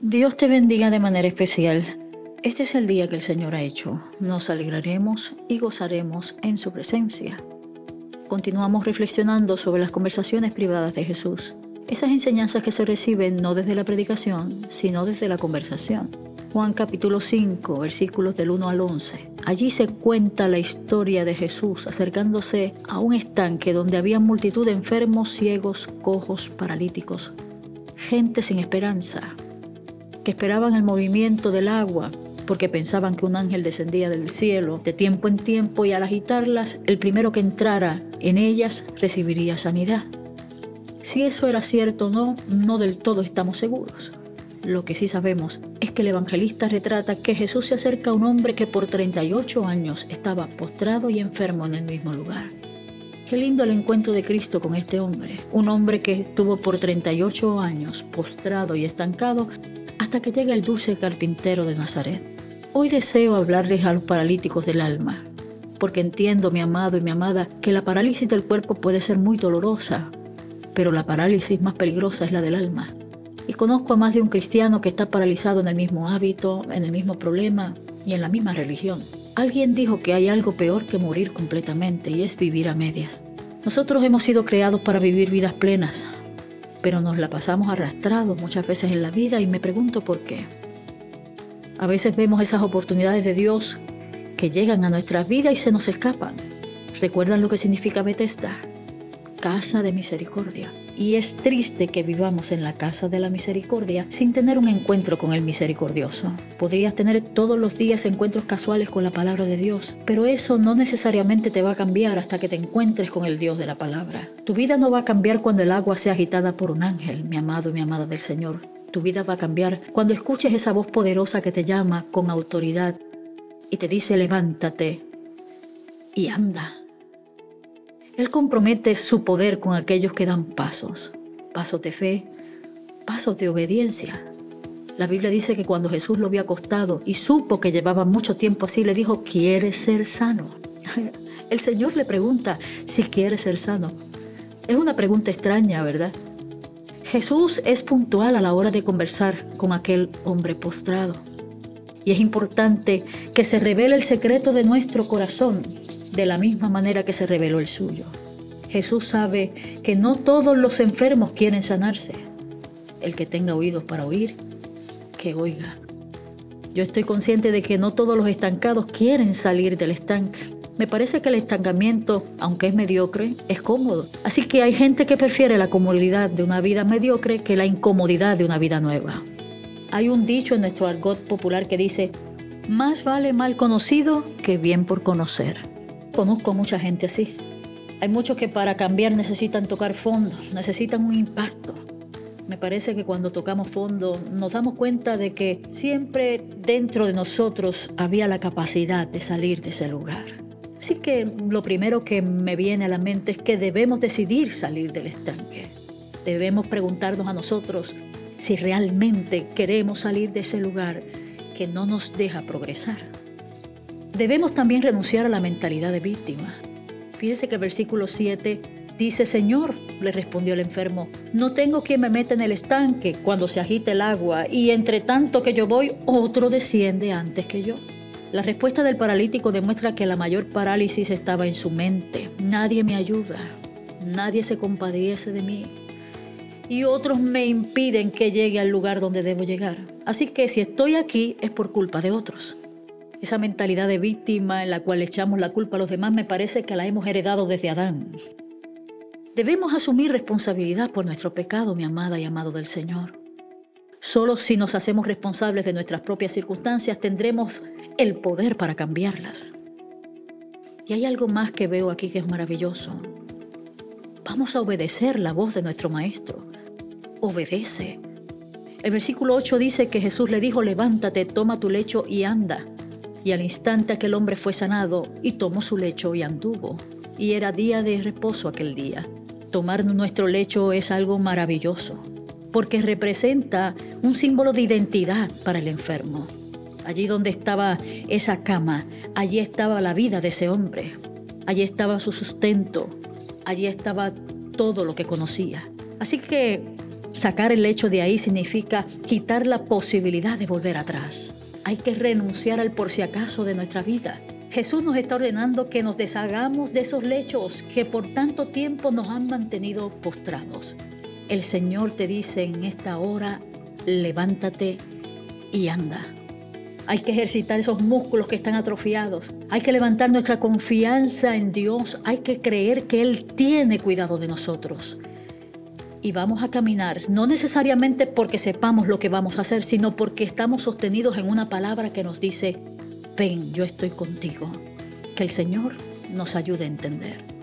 Dios te bendiga de manera especial. Este es el día que el Señor ha hecho. Nos alegraremos y gozaremos en su presencia. Continuamos reflexionando sobre las conversaciones privadas de Jesús. Esas enseñanzas que se reciben no desde la predicación, sino desde la conversación. Juan capítulo 5, versículos del 1 al 11. Allí se cuenta la historia de Jesús acercándose a un estanque donde había multitud de enfermos, ciegos, cojos, paralíticos, gente sin esperanza, esperaban el movimiento del agua porque pensaban que un ángel descendía del cielo de tiempo en tiempo y al agitarlas, el primero que entrara en ellas recibiría sanidad. Si eso era cierto o no, no del todo estamos seguros. Lo que sí sabemos es que el evangelista retrata que Jesús se acerca a un hombre que por 38 años estaba postrado y enfermo en el mismo lugar. Qué lindo el encuentro de Cristo con este hombre, un hombre que estuvo por 38 años postrado y estancado hasta que llega el dulce carpintero de Nazaret. Hoy deseo hablarles a los paralíticos del alma, porque entiendo, mi amado y mi amada, que la parálisis del cuerpo puede ser muy dolorosa, pero la parálisis más peligrosa es la del alma. Y conozco a más de un cristiano que está paralizado en el mismo hábito, en el mismo problema y en la misma religión. Alguien dijo que hay algo peor que morir completamente y es vivir a medias. Nosotros hemos sido creados para vivir vidas plenas, pero nos la pasamos arrastrados muchas veces en la vida y me pregunto por qué. A veces vemos esas oportunidades de Dios que llegan a nuestra vida y se nos escapan. ¿Recuerdan lo que significa Bethesda? Casa de misericordia y es triste que vivamos en la casa de la misericordia sin tener un encuentro con el misericordioso. Podrías tener todos los días encuentros casuales con la palabra de Dios, pero eso no necesariamente te va a cambiar hasta que te encuentres con el Dios de la palabra. Tu vida no va a cambiar cuando el agua sea agitada por un ángel, mi amado y mi amada del Señor. Tu vida va a cambiar cuando escuches esa voz poderosa que te llama con autoridad y te dice levántate y anda. Él compromete su poder con aquellos que dan pasos, pasos de fe, pasos de obediencia. La Biblia dice que cuando Jesús lo vio acostado y supo que llevaba mucho tiempo así, le dijo, ¿quieres ser sano? El Señor le pregunta si quiere ser sano. Es una pregunta extraña, ¿verdad? Jesús es puntual a la hora de conversar con aquel hombre postrado. Y es importante que se revele el secreto de nuestro corazón de la misma manera que se reveló el suyo. Jesús sabe que no todos los enfermos quieren sanarse. El que tenga oídos para oír, que oiga. Yo estoy consciente de que no todos los estancados quieren salir del estanque. Me parece que el estancamiento, aunque es mediocre, es cómodo. Así que hay gente que prefiere la comodidad de una vida mediocre que la incomodidad de una vida nueva. Hay un dicho en nuestro argot popular que dice, más vale mal conocido que bien por conocer conozco mucha gente así. Hay muchos que para cambiar necesitan tocar fondo, necesitan un impacto. Me parece que cuando tocamos fondo nos damos cuenta de que siempre dentro de nosotros había la capacidad de salir de ese lugar. Así que lo primero que me viene a la mente es que debemos decidir salir del estanque. Debemos preguntarnos a nosotros si realmente queremos salir de ese lugar que no nos deja progresar. Debemos también renunciar a la mentalidad de víctima. Fíjese que el versículo 7 dice, Señor, le respondió el enfermo, no tengo quien me meta en el estanque cuando se agita el agua y entre tanto que yo voy, otro desciende antes que yo. La respuesta del paralítico demuestra que la mayor parálisis estaba en su mente. Nadie me ayuda, nadie se compadece de mí y otros me impiden que llegue al lugar donde debo llegar. Así que si estoy aquí es por culpa de otros. Esa mentalidad de víctima en la cual echamos la culpa a los demás me parece que la hemos heredado desde Adán. Debemos asumir responsabilidad por nuestro pecado, mi amada y amado del Señor. Solo si nos hacemos responsables de nuestras propias circunstancias tendremos el poder para cambiarlas. Y hay algo más que veo aquí que es maravilloso. Vamos a obedecer la voz de nuestro Maestro. Obedece. El versículo 8 dice que Jesús le dijo, levántate, toma tu lecho y anda. Y al instante aquel hombre fue sanado y tomó su lecho y anduvo. Y era día de reposo aquel día. Tomar nuestro lecho es algo maravilloso, porque representa un símbolo de identidad para el enfermo. Allí donde estaba esa cama, allí estaba la vida de ese hombre. Allí estaba su sustento. Allí estaba todo lo que conocía. Así que Sacar el hecho de ahí significa quitar la posibilidad de volver atrás. Hay que renunciar al por si acaso de nuestra vida. Jesús nos está ordenando que nos deshagamos de esos lechos que por tanto tiempo nos han mantenido postrados. El Señor te dice en esta hora, levántate y anda. Hay que ejercitar esos músculos que están atrofiados. Hay que levantar nuestra confianza en Dios. Hay que creer que Él tiene cuidado de nosotros. Y vamos a caminar, no necesariamente porque sepamos lo que vamos a hacer, sino porque estamos sostenidos en una palabra que nos dice, ven, yo estoy contigo. Que el Señor nos ayude a entender.